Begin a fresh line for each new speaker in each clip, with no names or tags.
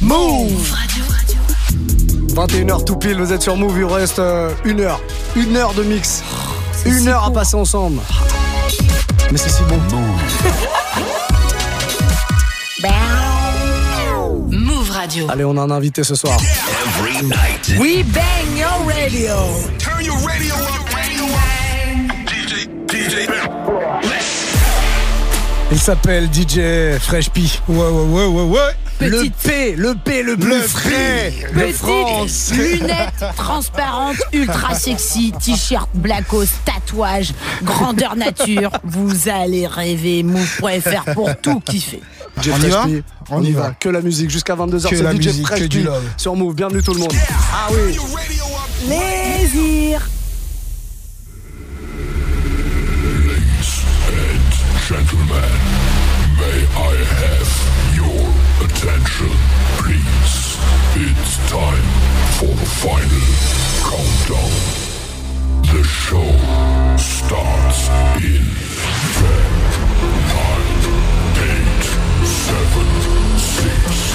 Move 21h tout pile, vous êtes sur Move, il vous reste euh, une heure. Une heure de mix. Une heure à passer ensemble. Mais c'est si bon.
Move Radio.
Allez, on a un invité ce soir.
Every night.
We bang your radio.
Turn your radio up. DJ, DJ.
Il s'appelle DJ Fresh P. Ouais, ouais, ouais, ouais, ouais. Le
Petite-
P, le P le plus
Le
frais
Petite
France.
lunettes transparentes, ultra sexy, t-shirt blackos, tatouage, grandeur nature. Vous allez rêver move.fr pour tout kiffer.
DJ
On y va
P. On, y va. Que la musique jusqu'à 22h.
Que
C'est
la
DJ
musique,
Fresh
que du love.
sur Move. Bienvenue tout le monde. Ah oui.
Plaisir.
Gentlemen, may I have attention, please? It's time for the final countdown. The show starts in 10, 9, 8, 7, 6,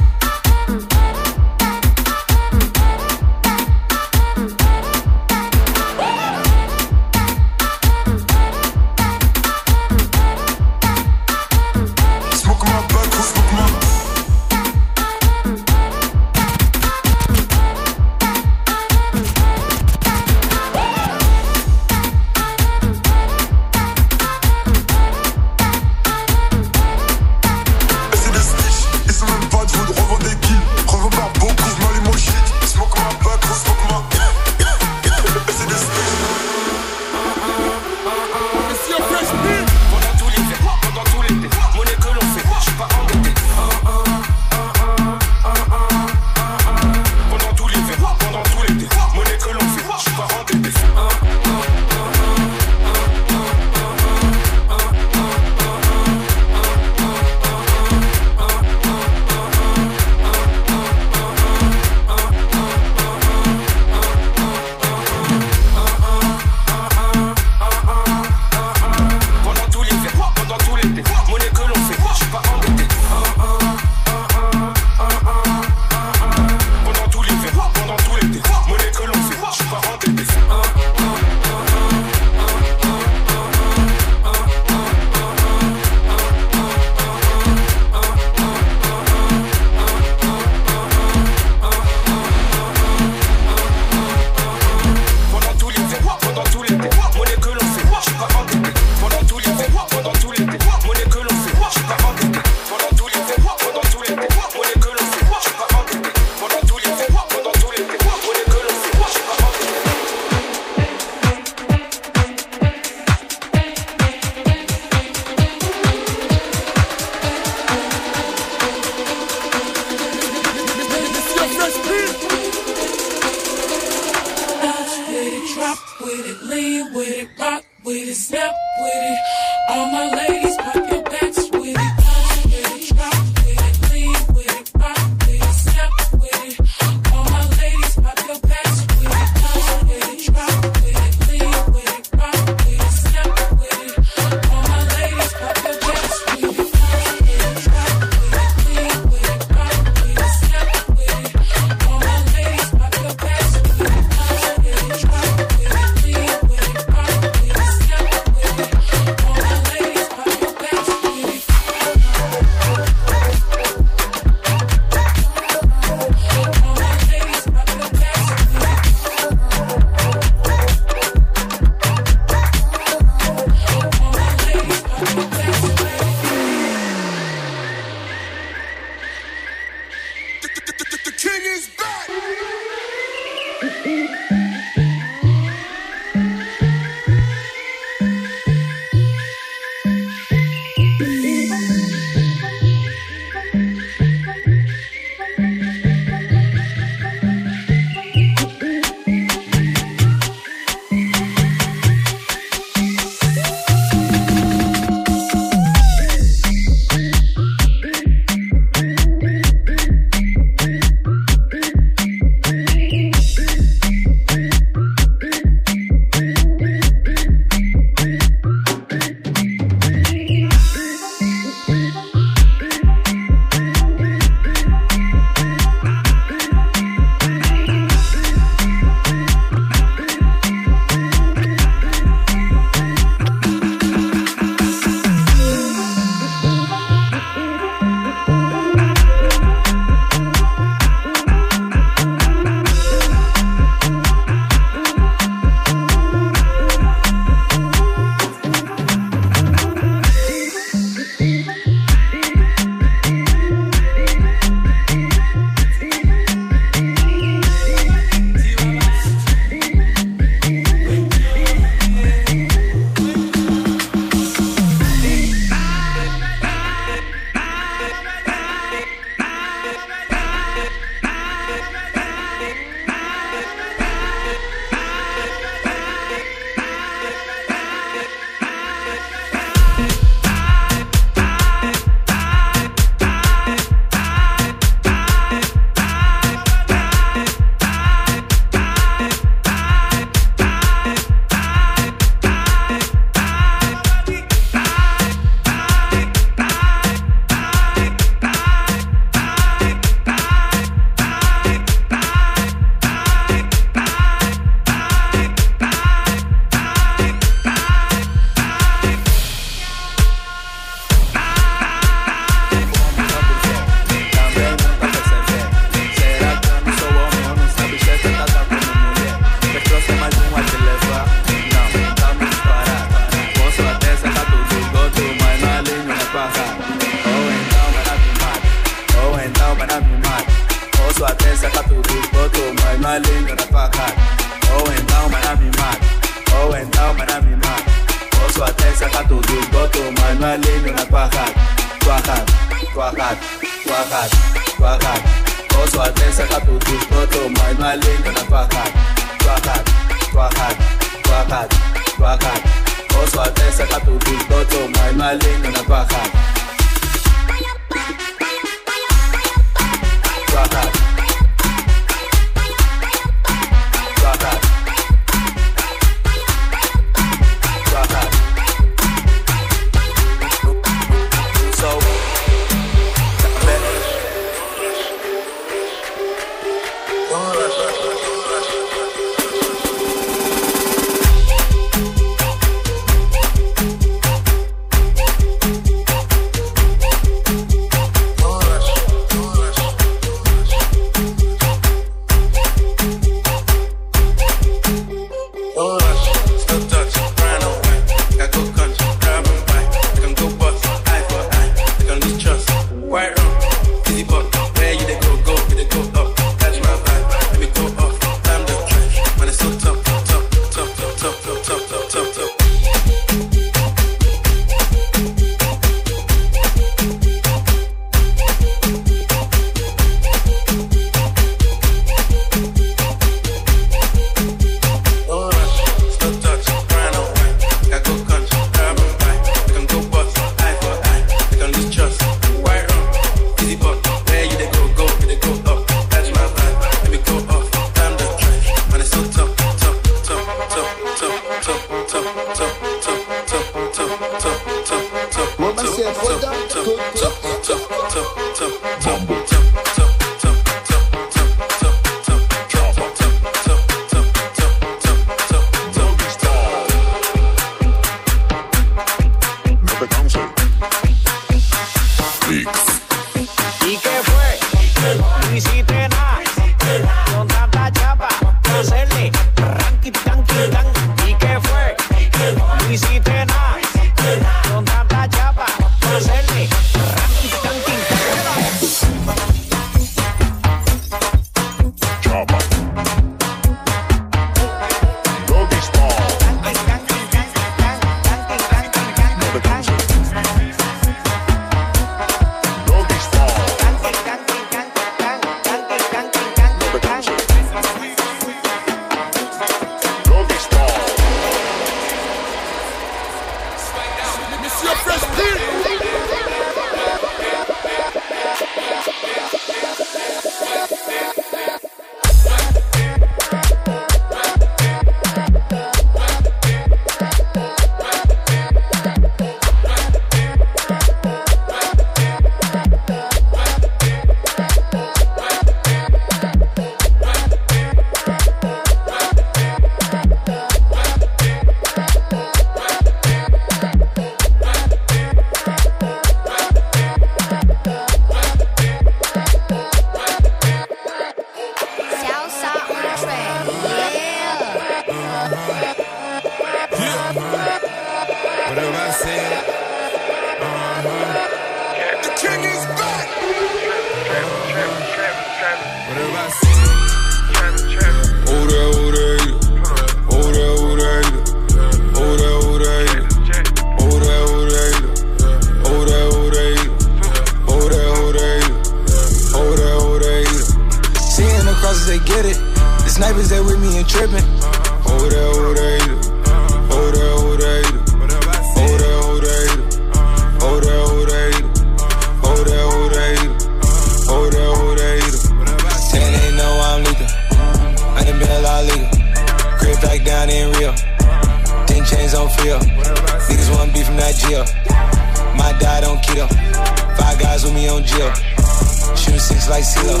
with
me. Shooting six like CeeLo.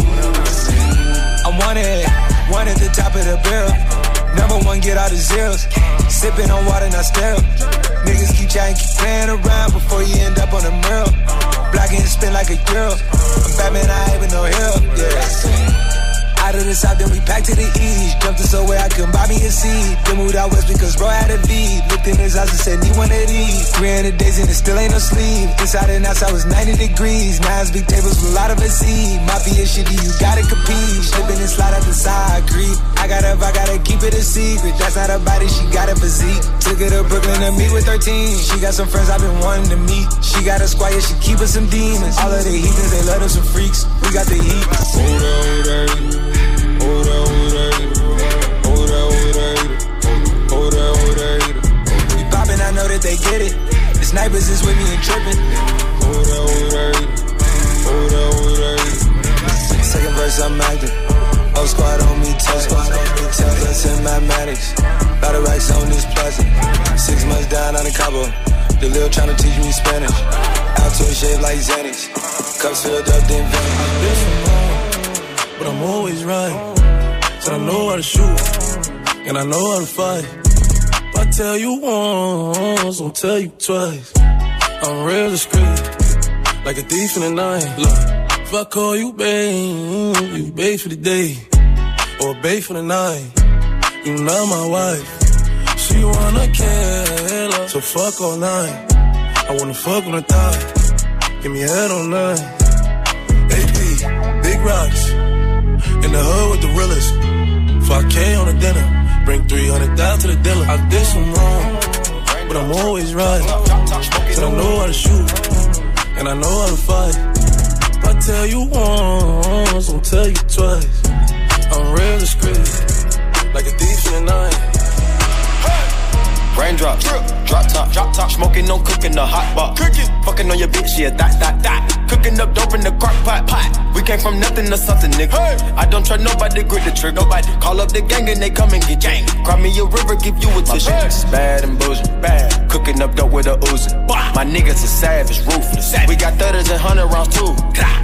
I'm wanted, one at the top of the barrel. Number one, get out of zeros. Sipping on water, not sterile. Niggas keep chatting, keep playing around before you end up on the mural. Black and spin like a girl. I'm Batman, I ain't even no hero. Yeah. Out of the south, then we packed to the east. Jumped to somewhere I couldn't buy me a seat. Then moved out west because bro had a V. Looked in his eyes and said, need one of these. 300 days and it still ain't no sleep. Inside and outside was 90 degrees. Nines, big tables with a lot of a seed. Mafia shit, you gotta compete. Slipping and slide out the side, creep. I gotta, I gotta keep it a secret. That's not a body, she got a physique. Took her to Brooklyn to meet with 13. She got some friends I've been wanting to meet. She got a squad, yeah, she keep us some demons. All of the heathens, they love them some freaks. We got the heat. Hold on, hold on. They get it. The snipers is with me and. Second verse, I'm acting. Whole squad on me, tell squad on me, tell us in mathematics. Lot racks on this. Six months down on the Cabo. The lil tryna teach me Spanish. Out to a shape like Xanax. Cups filled up, then vanish. But I'm always right. Said I know how to shoot. And I know how to fight. If I tell you once, I'll tell you twice. I'm real discreet. Like a thief in the night. Look, if I call you babe, you babe for the day. Or babe for the night. You not my wife. She wanna kill so fuck all night. I wanna fuck on the thigh. Give me head all night. AP, big rocks. In the hood with the realest. 5K on the dinner. Bring 300 down to the dealer. I did some wrong, but I'm always right. Said I know how to shoot, and I know how to fight. If I tell you once, I'll tell you twice. I'm real discreet, like a thief in the night.
Raindrops, drop top, drop top, smoking, no cooking, the hot pot. Cooking, fucking on your bitch, yeah, that, that, that. Cooking up dope in the crock pot, pot. We came from nothing to something, nigga. I don't trust nobody, grip the trigger. Nobody call up the gang and they come and get gang. Cry me a river, give you a tissue. My bitch is bad and bullshit, bad. Cooking up dope with a Uzi. My niggas are savage, ruthless. We got thudders and hundred rounds too.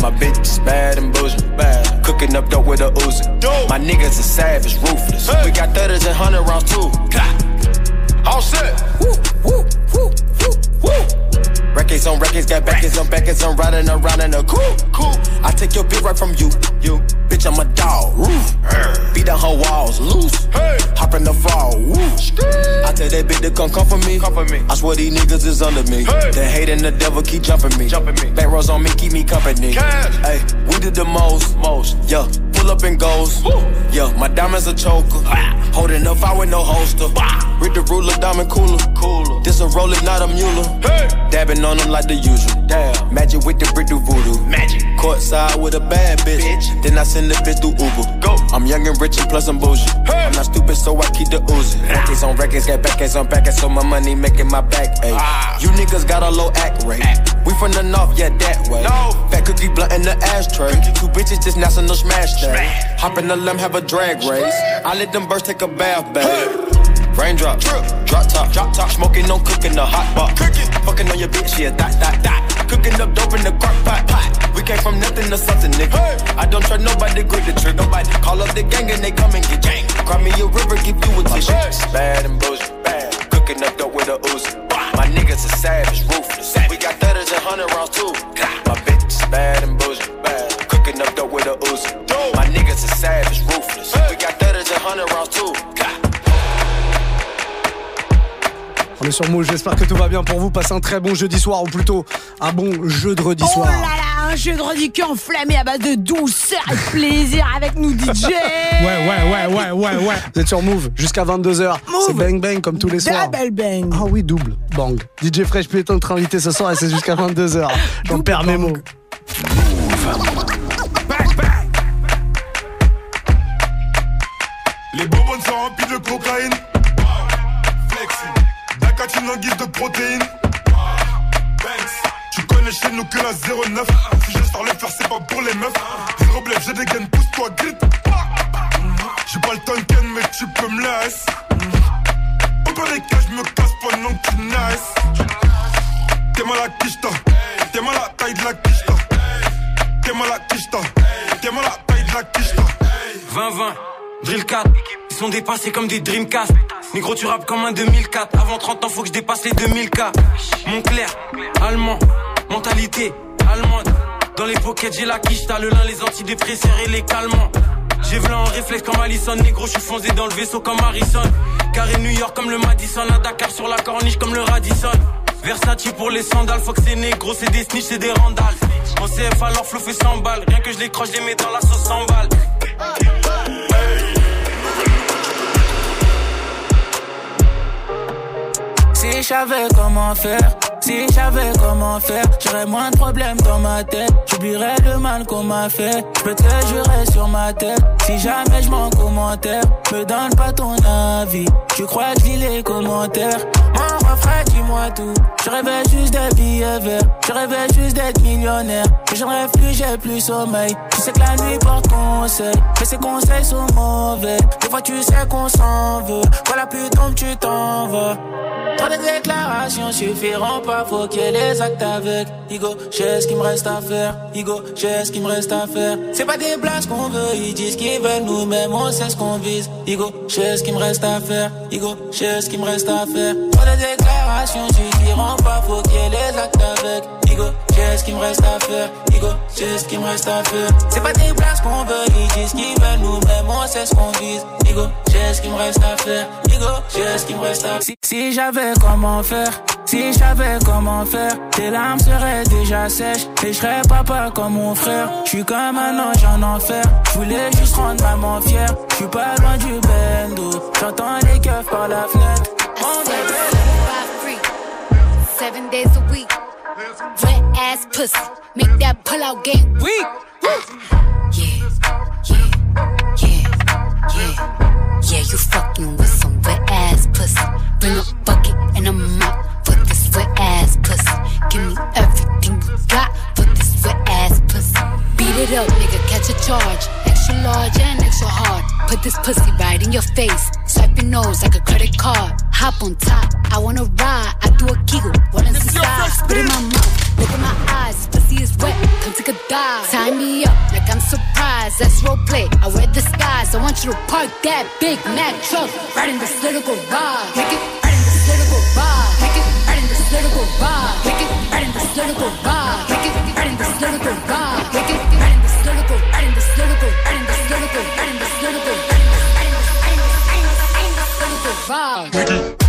My bitch is bad and bullshit, bad. Cooking up dope with a Uzi. My niggas are savage, ruthless. We got thudders and hundred rounds too. All set. Woo, woo, woo, woo, woo. Records on records, got backers on backers, I'm riding around in a cool, cool. I take your bitch right from you, you. Bitch, I'm a dog, roof. Beat down her walls, loose. Hey. Hop in the fall, woo. I tell that bitch to come come for me. Come for me. I swear these niggas is under me. Hey. The hate and the devil keep jumping me. Jumping me. Back rows on me, keep me company. Hey, we did the most, most. Yeah, pull up and goes. Yeah, my diamonds a choker. Holding up, I with no holster. With the ruler, diamond cooler. Cooler. This a roller, not a mule. Hey. Dabbing on them like the usual. Damn. Magic with the brick do voodoo. Magic. Courtside with a bad bitch. bitch. Then I send the bitch through Uber. Go. I'm young and rich and plus I'm bougie. Hey. I'm not stupid, so I keep the Uzi. Records on records, got backers on backers, so my money making my back. Ay. Ah. You niggas got a low act rate. Act. We from the north, yeah, that way. No. Fat cookie blunt in the ashtray. Two bitches just national smash Hop in the limb, have a drag race. I let them birds take a bath, babe. Raindrop, drop top, drop top, smoking, no cooking, the hot pot. Fucking on your bitch, yeah, that, that, that. Cooking up dope in the crock pot, pot. We came from nothing to something, nigga. I don't trust nobody, grip the trigger. Nobody call up the gang and they come and get gang. Cry me a river, give you a tissue. Bad and bullshit, bad. Cooking up dope with a Uzi. My niggas are savage, ruthless. We got thudders and hundred rounds too. My bitch is bad and bullshit, bad. Cooking up dope with a Uzi. My niggas are savage, ruthless. We got thudders and hundred rounds too.
On est sur Mouge, j'espère que tout va bien pour vous. Passez un très bon jeudi soir ou plutôt un bon jeu de redis
Oh
soir.
là là, un jeu de redis enflammé à base de douceur et de plaisir avec nous DJ.
Ouais, ouais, ouais, ouais, ouais, ouais. Vous êtes sur Move jusqu'à 22h. C'est bang bang comme tous les soirs.
Double bang.
Ah oui, double bang. DJ Fresh Péton notre invité ce soir et c'est jusqu'à 22h. J'en perds mes mots.
De protéines. Tu connais chez nous que la 09. Si je sors le faire, c'est pas pour les meufs. Zéro blef, j'ai des gaines, pousse-toi, grip. J'ai pas le temps de ken, mais tu peux me laisser. Au pire des cas, je me casse pendant que tu naisses. T'es mal à quicheta. T'es mal à taille de la quicheta. T'es mal à quicheta. T'es mal à taille de la quicheta.
20-20, drill 4, ils sont dépassés comme des Dreamcast. Négro, tu rappes comme un 2004. Avant 30 ans, faut que je dépasse les 2000K. Mon clair, allemand, mentalité allemande. Dans les pockets, j'ai la quiche, t'as le lin, les antidépresseurs et les calmants. J'ai v'là en réflexe comme Allison, négro, je suis foncé dans le vaisseau comme Harrison. Carré New York comme le Madison, à Dakar sur la corniche comme le Radisson. Versace pour les sandales, faut que c'est négro, c'est des snitch, c'est des randales. En CF alors flow fait 100 balles, rien que je les croche, je les mets dans la sauce 100 balles.
Si je savais comment faire, si je savais comment faire, j'aurais moins de problèmes dans ma tête. J'oublierais le mal qu'on m'a fait. Je peux te sur ma tête. Si jamais je m'en commentaire, me donne pas ton avis. Tu crois que je les commentaires? Mon refrain, dis-moi tout. Je rêvais juste des billets verts. Je rêvais juste d'être millionnaire. J'en rêve plus, j'ai plus sommeil. Sais que la nuit porte conseil. Mais ces conseils sont mauvais. Des fois, tu sais qu'on s'en veut. Voilà, plus tombe, tu t'en vas. Trop de déclarations suffiront pas, faut qu'il les actes avec. Igo, j'ai ce qu'il me reste à faire. Igo, j'ai ce qu'il me reste à faire. C'est pas des blagues qu'on veut, ils disent qu'ils veulent nous-mêmes, on sait ce qu'on vise. Igo, j'ai ce qu'il me reste à faire. Igo, j'ai ce qu'il me reste à faire. Trop de déclarations suffiront pas, faut qu'il les actes avec. Igo, j'ai ce qu'il me reste à faire. J'ai ce qu'il me reste à faire. C'est pas des blagues qu'on veut, ils disent qu'ils veulent nous-mêmes, on sait ce qu'on vise. Igo, j'ai ce qu'il me reste à faire. Igo, j'ai ce qu'il me reste à faire. Si, si j'avais comment faire, si j'avais comment faire, tes larmes seraient déjà sèches et je serais papa comme mon frère. Je suis comme un ange en enfer. Je voulais juste rendre maman fière. Je suis pas loin du bendo. J'entends les keufs par la fenêtre. Mon bébé.
Seven days a week. Ass pussy. Make that pull out game weak. Yeah, yeah, yeah, yeah. Yeah, you fucking with some wet ass pussy. Bring a bucket and a mop for this wet ass pussy. Give me everything you got for this wet ass pussy. Beat it up, nigga, catch a charge. Extra large and extra hard. Put this pussy right in your face. Swipe your nose like a credit card. Hop on top, I wanna ride. I do a giggle, is inside? Spit in my mouth, look in my eyes. Pussy is wet, come take a dive. Tie me up like I'm surprised. That's role play. I wear disguise. I want you to park that Big Mac truck right in this little garage. Make it right in this little garage. Make it right in this little garage. Make it right in this little garage. Make it right in this little garage. Make it right in this little gar- right in this little gar- right in this little gar- right in this little gar- right in this right in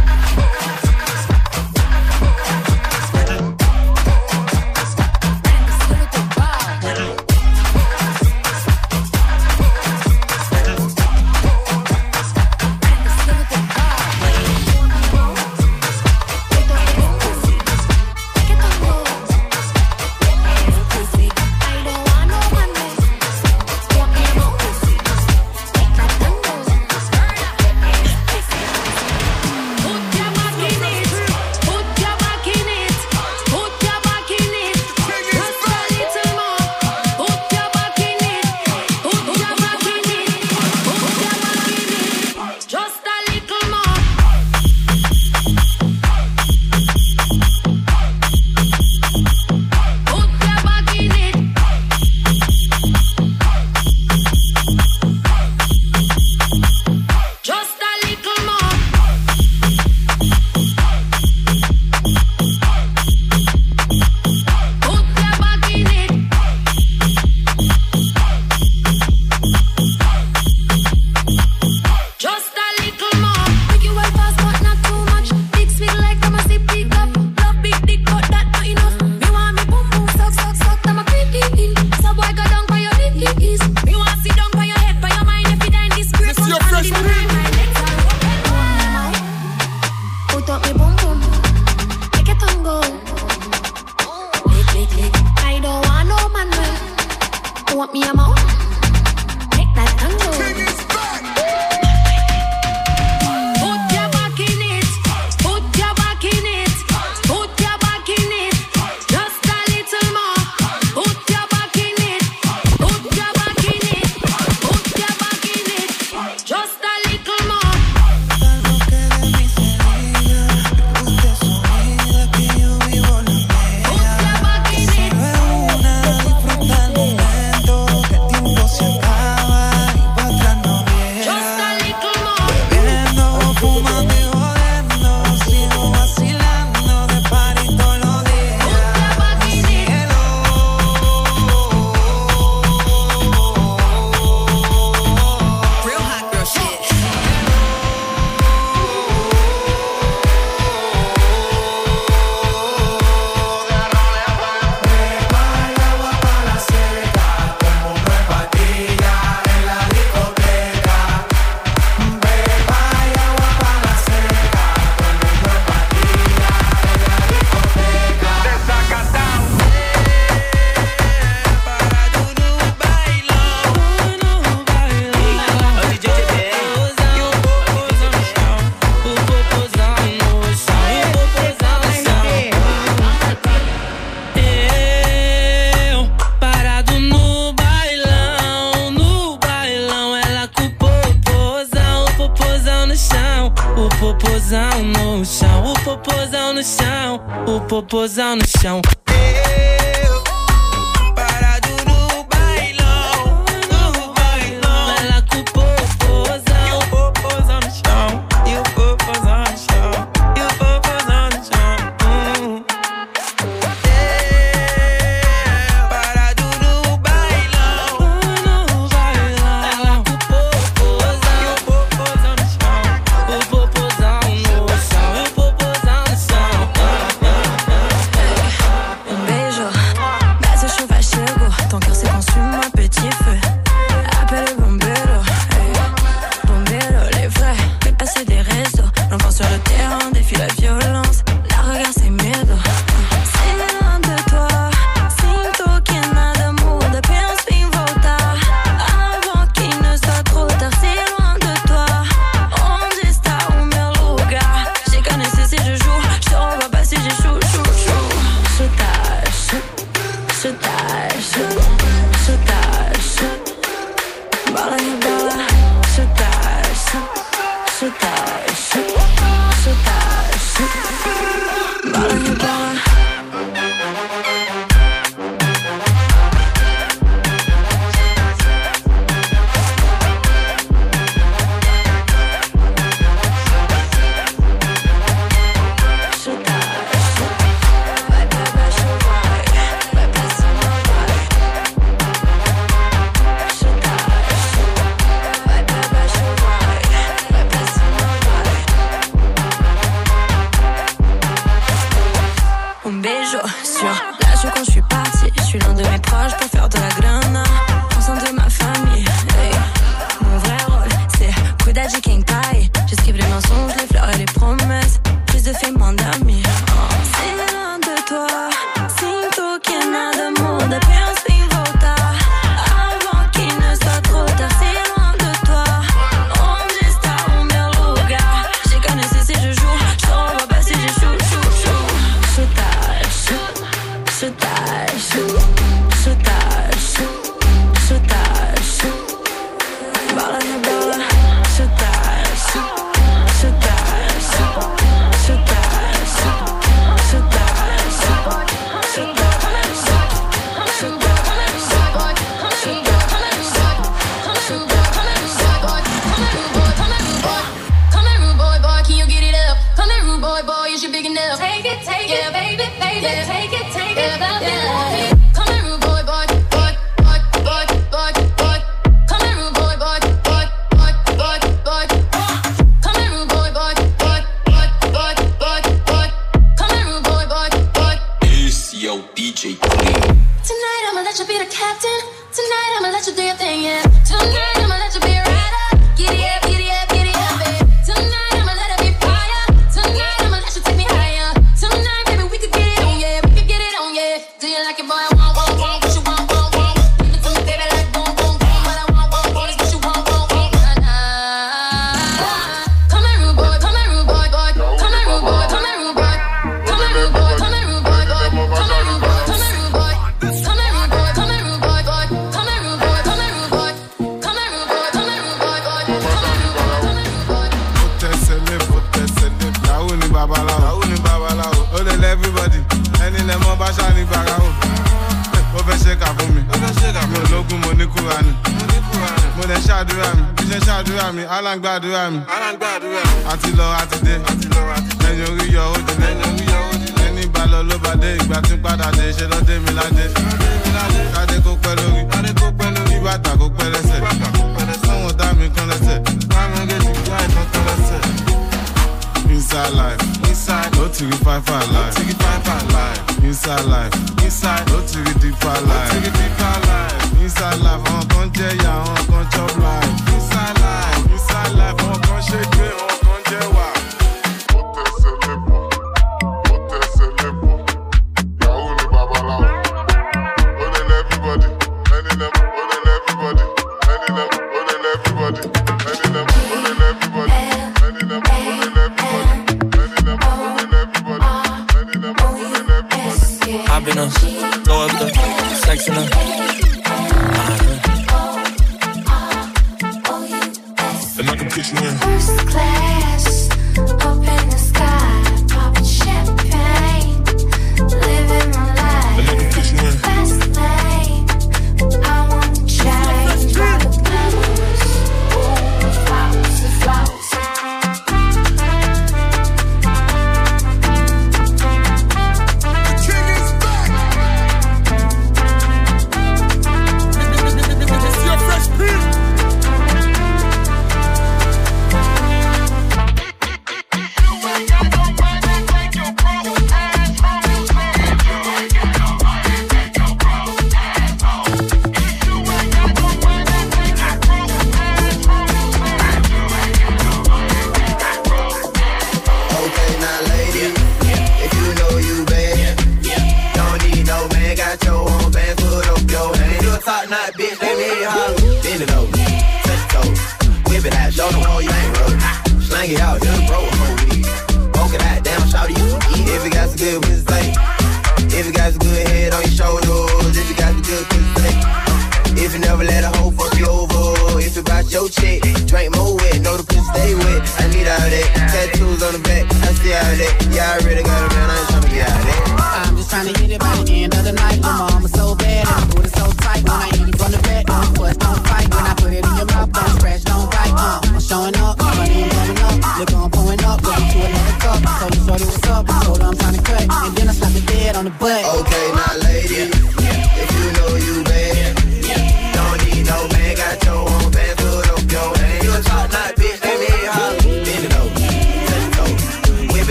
Aláǹgbàdúrà mi. Àti lọ àti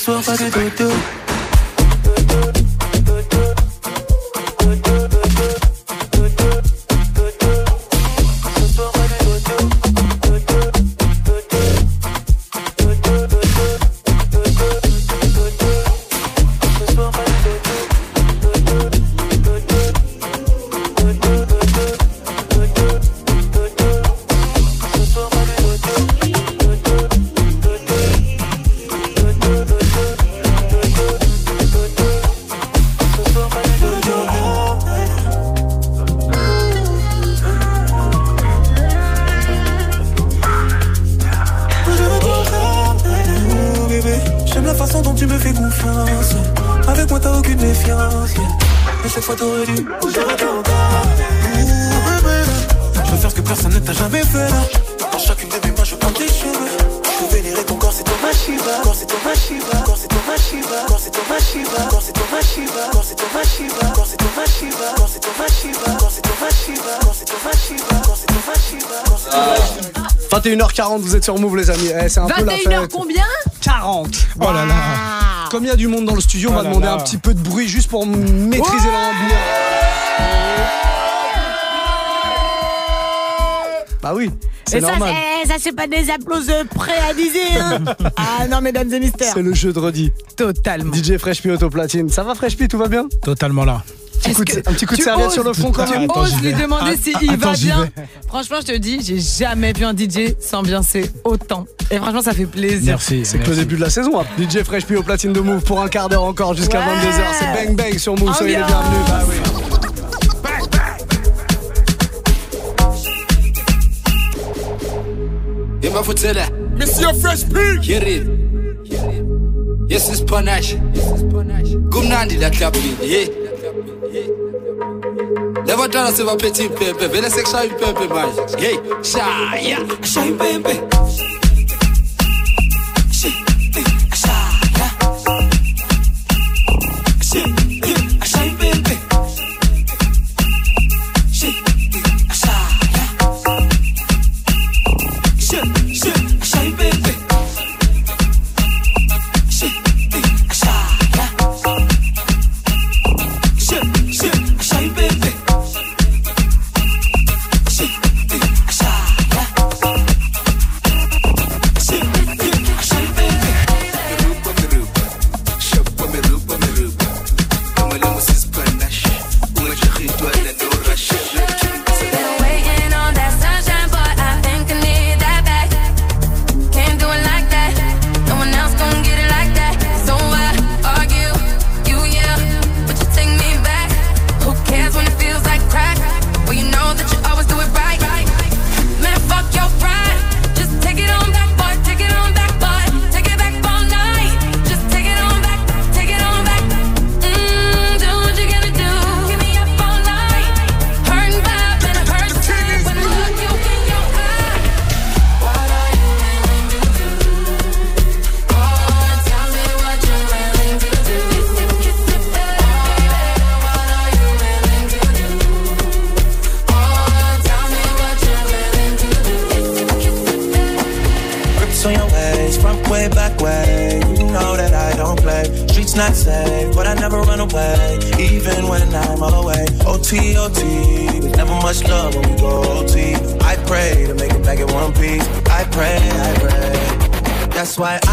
soir, pas de dodo.
21h40 vous êtes sur Move les amis. C'est un
21h combien
40.
Oh là là.
Comme il y a du monde dans le studio, on va demander un petit peu de bruit juste pour maîtriser l'ambiance. Bah oui. C'est normal.
Ça, c'est pas des applaudissements préalisés. Hein ah non, mesdames et messieurs.
C'est le jeu de redit.
Totalement.
DJ Fresh P Autoplatine. Ça va Fresh tout va bien?
Totalement là.
Un petit, coup de serviette sur le front quand même.
Ose
lui demander
ah,
s'il va bien? Franchement, je te dis, j'ai jamais vu un DJ s'ambiancer autant. Et franchement, ça fait plaisir.
Merci.
C'est que le début de la saison. Hein. DJ Fresh au platine de Move pour un quart d'heure encore jusqu'à 22h. C'est Bang Bang sur Move. Soyez les bienvenus. Bah give
my foot to. Monsieur Fresh Pig! Get it. Yes, it's panache. Kumnandi la klapping, yeah. Never done a petit pimpe, vele sek shayi pimpe manje. Hey,
shaya. Shayi pimpe. Shaya. Shaya.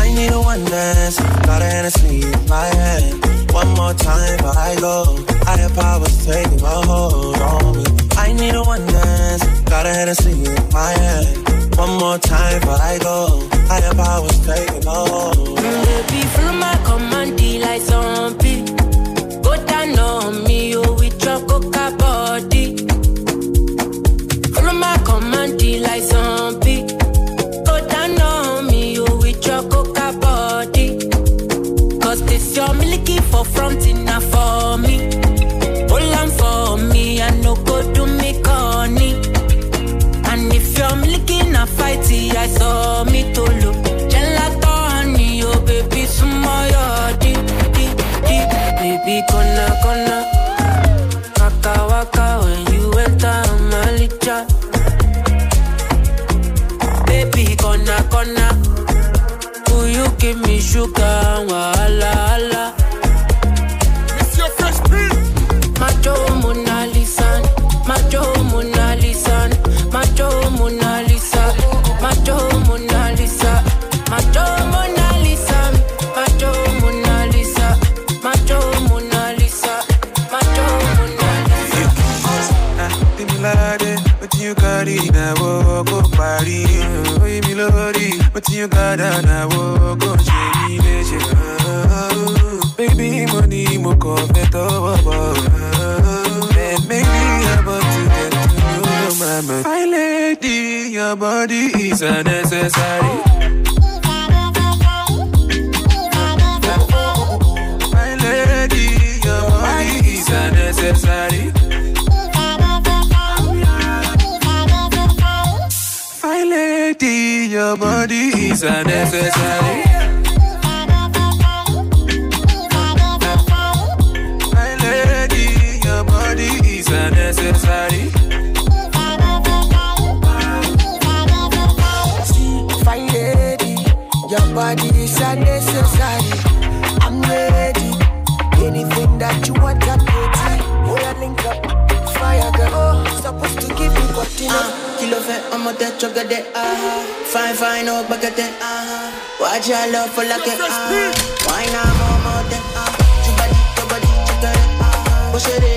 I need
a one dance. Got a Hennessy in my hand. One more time before I go. Higher powers taking a hold on me. I need a one dance. Got a Hennessy in my hand. One more time before I go. Higher powers taking a hold.
Baby, follow my command, like zombie. Go down on me, for fronting, enough for me. Hold on for me, I no go do me corny. And if you're milky na fighty, I saw me to look. Gelato honey, oh baby, sumo di di di. Baby, kona kona. Waka waka when you enter my licha. Baby, kona kona. Will you give me sugar? Wala wala.
Go party. Oi, me lodi, but you got it now, go shady, Baby, money, mo confeto, eh, and maybe I'm about to get to know my lady, your body is a necessary. My lady, your body is a your body is a
Kilo fait un motet ah Fine fine oh bagate ah Watch your love for like it ah Why not more motet ah Chubadi chubadi chikare ah Push it. ready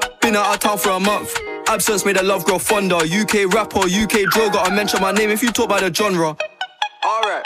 Been out of town for a month. Absence made the love grow fonder. UK rapper, UK drill, gotta mention my name if you talk about the genre. Alright.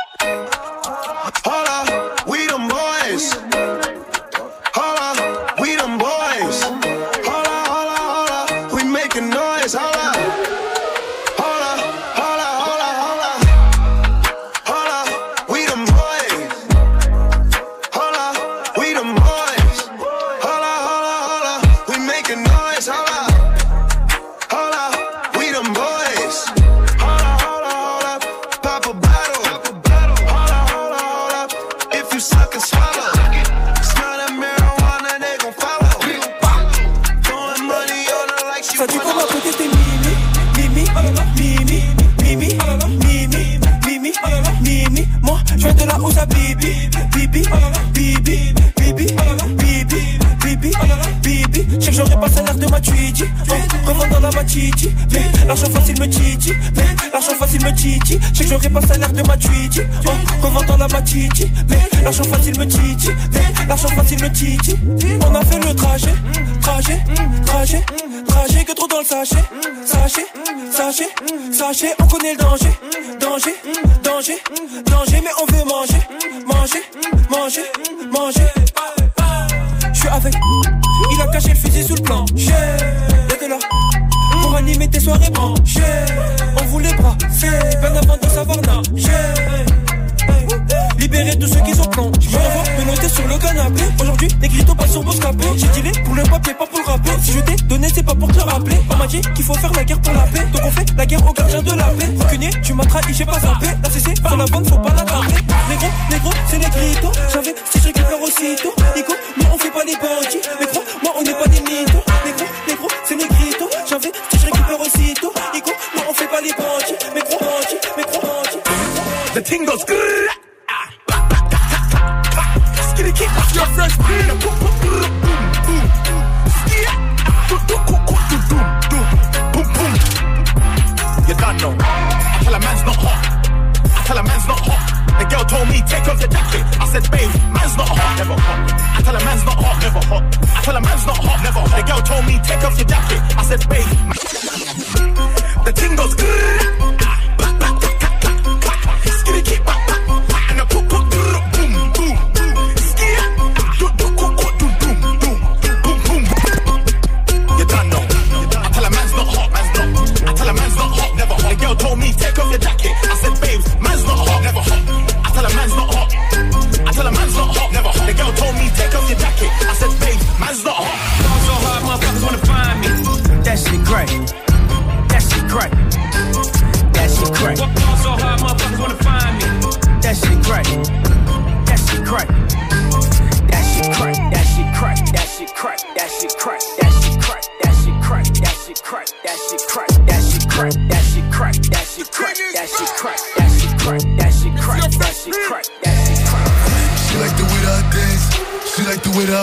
Hausse à bibi, bibi, bibi, bibi, bibi, bibi, bibi. Pas salaire de ma tweety, oh, revendant la matiti. L'argent facile me titi, l'argent facile me titi. Je sais que j'aurais pas salaire de ma tweety, oh, revendant la matiti. L'argent facile me titi, l'argent facile me titi. On a fait le trajet, trajet, trajet, que trop dans le sachet, sachet, sachet, sachet. On connaît le danger, danger, danger, danger. Mais on veut manger, manger, manger, manger. Je suis avec, il a caché le fusil sous le plan. Y'a de là pour animer tes soirées branchées. On voulait brasser, bien avant de savoir nager. Libérer tous ceux qui sont plongés. Je me revois sur le canapé. Aujourd'hui, Negrito passe sur Boscapé. J'ai dealé pour le papier, pas pour le rapper. Si je t'ai donné, c'est pas pour te le rappeler. On m'a dit qu'il faut faire la guerre pour la paix. Donc on fait la guerre au gardien de la paix. Rancunier, tu m'as trahi, j'ai pas zappé. La CC, sur la bonne, faut pas la taper. Négro, négro, c'est Negrito. J'avais, si je récupère aussitôt. Nico, nous on fait pas les bandits. Mais gros, moi on n'est pas des mythos. Négro, négro, c'est Negrito. J'avais, si je récupère aussitôt. Nico, nous on fait pas les bandits. Mais gros bandits, mais gros bandits.
The ting goes. Kick off your fresh beat. Boom, boom, boom, boom, boom. You done know. I tell a man's not hot. I tell a man's not hot. The girl told me take off your jacket. I said, babe, man's not hot, never hot. I tell a man's not hot, never hot. I tell a man's not hot, never. The girl told me take off your jacket. I said, babe, the ting goes.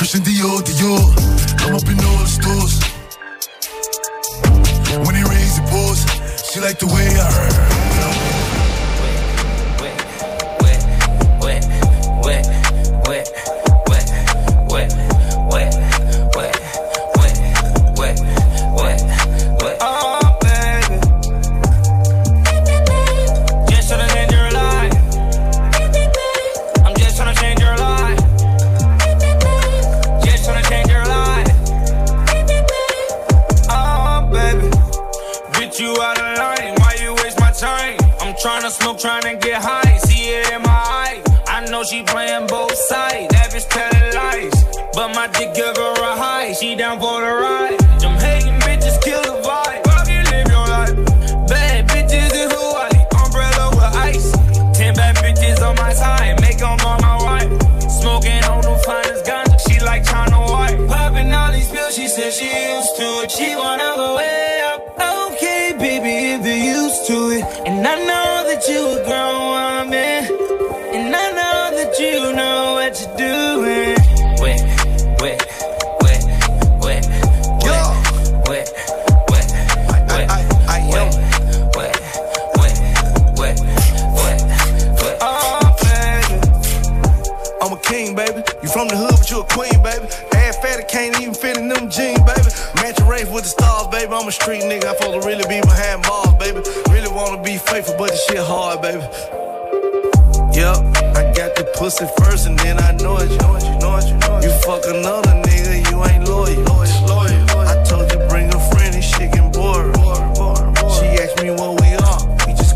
Christian Dior, Dior. I'm up in all the stores. When it rains, it pours. She like the way I
I'm
a
king, baby. You from the hood, but you a queen, baby. Ass fatty can't even fit in them jeans, baby. Match a race with the stars, baby. I'm a street nigga. I'm supposed to really be behind bars, baby. Really wanna be faithful, but this shit hard, baby. Yep, I got the pussy first, and then I know it. You know it, you know it, you know it. You fuck another nigga, you ain't loyal. I told you bring a friend, this shit getting bored. She asked me what we are, we just.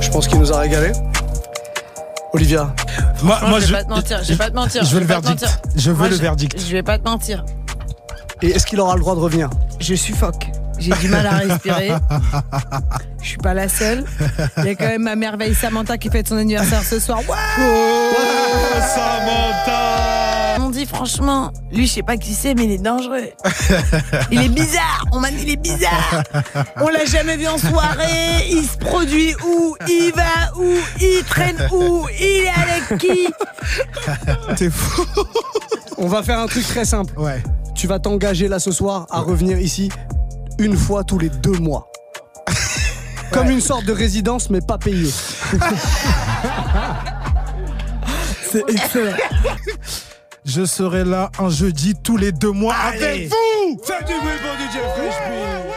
Je pense qu'il nous a régalé. Olivia.
Moi,
je vais pas te mentir, je vais pas te mentir.
Je veux le verdict. Je veux
Moi,
le verdict.
Je vais pas te mentir.
Et est-ce qu'il aura le droit de revenir?
Je suffoque. J'ai du mal à respirer. Je suis pas la seule. Il y a quand même ma merveille Samantha qui fête son anniversaire ce soir. Ouais
Samantha
On dit franchement, lui je sais pas qui c'est mais il est dangereux. Il est bizarre. On m'a dit il est bizarre. On l'a jamais vu en soirée. Il se produit où? Il va où? Il traîne où? Il est avec qui?
T'es fou. On va faire un truc très simple.
Ouais.
Tu vas t'engager là ce soir à revenir ici une fois tous les deux mois. Comme une sorte de résidence, mais pas payée.
C'est excellent.
Je serai là un jeudi tous les deux mois
Allez.
avec vous
Faites du bruit pour DJ Fresh.